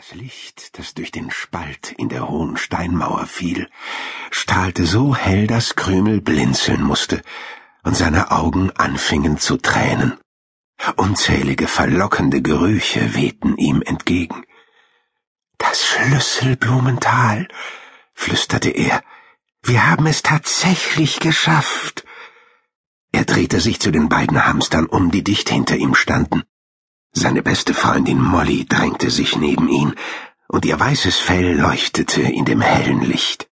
Das Licht, das durch den Spalt in der hohen Steinmauer fiel, strahlte so hell, dass Krümel blinzeln musste und seine Augen anfingen zu tränen. Unzählige verlockende Gerüche wehten ihm entgegen. Das Schlüsselblumental, flüsterte er, wir haben es tatsächlich geschafft. Er drehte sich zu den beiden Hamstern um, die dicht hinter ihm standen. Seine beste Freundin Molly drängte sich neben ihn, und ihr weißes Fell leuchtete in dem hellen Licht.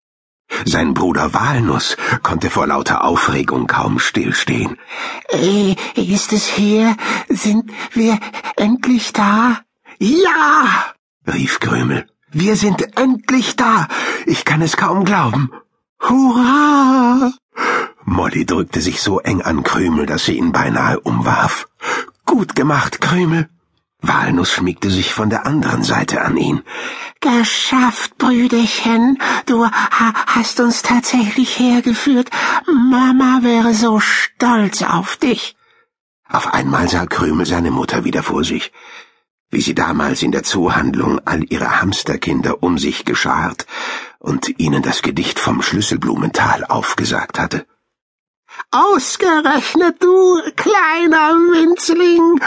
Sein Bruder Walnuss konnte vor lauter Aufregung kaum stillstehen. Äh, ist es hier? Sind wir endlich da? Ja! rief Krümel. Wir sind endlich da. Ich kann es kaum glauben. Hurra! Molly drückte sich so eng an Krümel, dass sie ihn beinahe umwarf. Gut gemacht, Krümel. Walnuss schmiegte sich von der anderen Seite an ihn. Geschafft, Brüderchen. Du ha hast uns tatsächlich hergeführt. Mama wäre so stolz auf dich. Auf einmal sah Krümel seine Mutter wieder vor sich, wie sie damals in der Zoohandlung all ihre Hamsterkinder um sich geschart und ihnen das Gedicht vom Schlüsselblumental aufgesagt hatte. Ausgerechnet du, kleiner Winzling,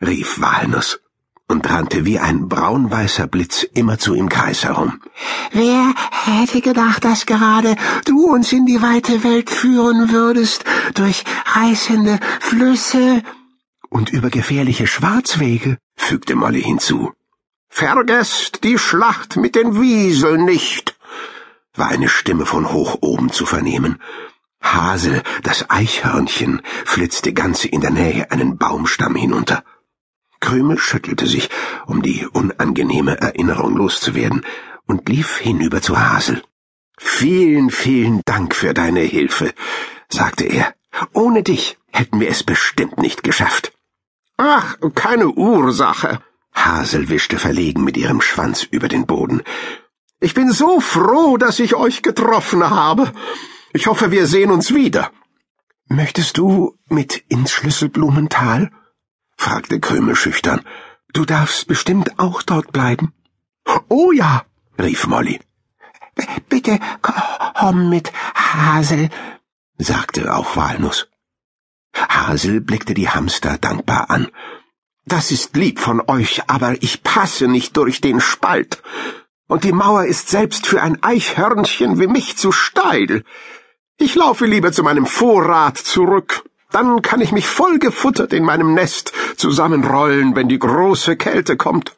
rief Walnuss und rannte wie ein braunweißer Blitz immer zu im Kreis herum. Wer hätte gedacht, dass gerade du uns in die weite Welt führen würdest, durch reißende Flüsse und über gefährliche Schwarzwege, fügte Molly hinzu. Vergesst die Schlacht mit den Wieseln nicht, war eine Stimme von hoch oben zu vernehmen. Hasel, das Eichhörnchen, flitzte ganz in der Nähe einen Baumstamm hinunter. Krümel schüttelte sich, um die unangenehme Erinnerung loszuwerden, und lief hinüber zu Hasel. Vielen, vielen Dank für deine Hilfe, sagte er. Ohne dich hätten wir es bestimmt nicht geschafft. Ach, keine Ursache. Hasel wischte verlegen mit ihrem Schwanz über den Boden. Ich bin so froh, dass ich euch getroffen habe. Ich hoffe, wir sehen uns wieder. Möchtest du mit ins Schlüsselblumental? fragte Krümel schüchtern. Du darfst bestimmt auch dort bleiben. Oh ja, rief Molly. B bitte komm mit, Hasel, sagte auch Walnuss. Hasel blickte die Hamster dankbar an. Das ist lieb von euch, aber ich passe nicht durch den Spalt. Und die Mauer ist selbst für ein Eichhörnchen wie mich zu steil. Ich laufe lieber zu meinem Vorrat zurück. Dann kann ich mich voll gefuttert in meinem Nest zusammenrollen, wenn die große Kälte kommt.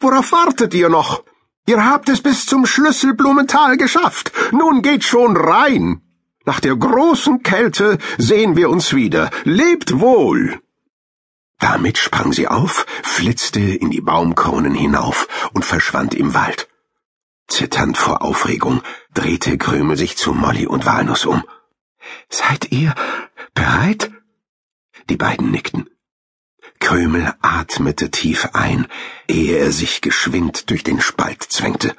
Worauf wartet ihr noch? Ihr habt es bis zum Schlüsselblumental geschafft. Nun geht schon rein. Nach der großen Kälte sehen wir uns wieder. Lebt wohl. Damit sprang sie auf, flitzte in die Baumkronen hinauf und verschwand im Wald. Zitternd vor Aufregung drehte Krümel sich zu Molly und Walnuss um. Seid ihr bereit? Die beiden nickten. Krümel atmete tief ein, ehe er sich geschwind durch den Spalt zwängte.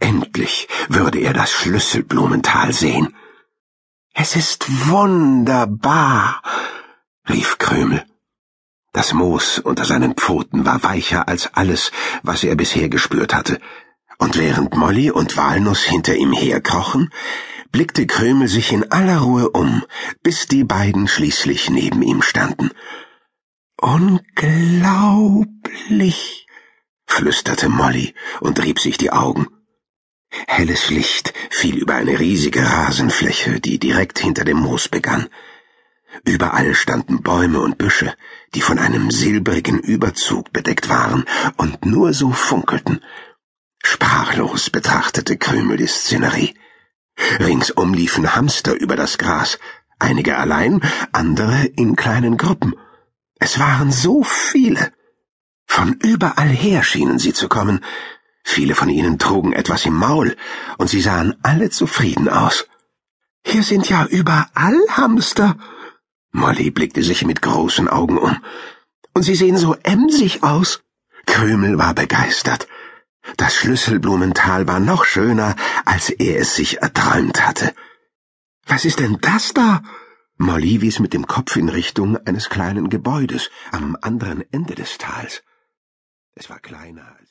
Endlich würde er das Schlüsselblumental sehen. Es ist wunderbar, rief Krümel. Das Moos unter seinen Pfoten war weicher als alles, was er bisher gespürt hatte, und während Molly und Walnuss hinter ihm herkrochen, blickte Krümel sich in aller Ruhe um, bis die beiden schließlich neben ihm standen. Unglaublich, flüsterte Molly und rieb sich die Augen. Helles Licht fiel über eine riesige Rasenfläche, die direkt hinter dem Moos begann. Überall standen Bäume und Büsche, die von einem silbrigen Überzug bedeckt waren und nur so funkelten. Sprachlos betrachtete Krümel die Szenerie. Ringsum liefen Hamster über das Gras, einige allein, andere in kleinen Gruppen. Es waren so viele. Von überall her schienen sie zu kommen. Viele von ihnen trugen etwas im Maul, und sie sahen alle zufrieden aus. Hier sind ja überall Hamster, Molly blickte sich mit großen Augen um. Und sie sehen so emsig aus. Krümel war begeistert. Das Schlüsselblumental war noch schöner, als er es sich erträumt hatte. Was ist denn das da? Molly wies mit dem Kopf in Richtung eines kleinen Gebäudes am anderen Ende des Tals. Es war kleiner als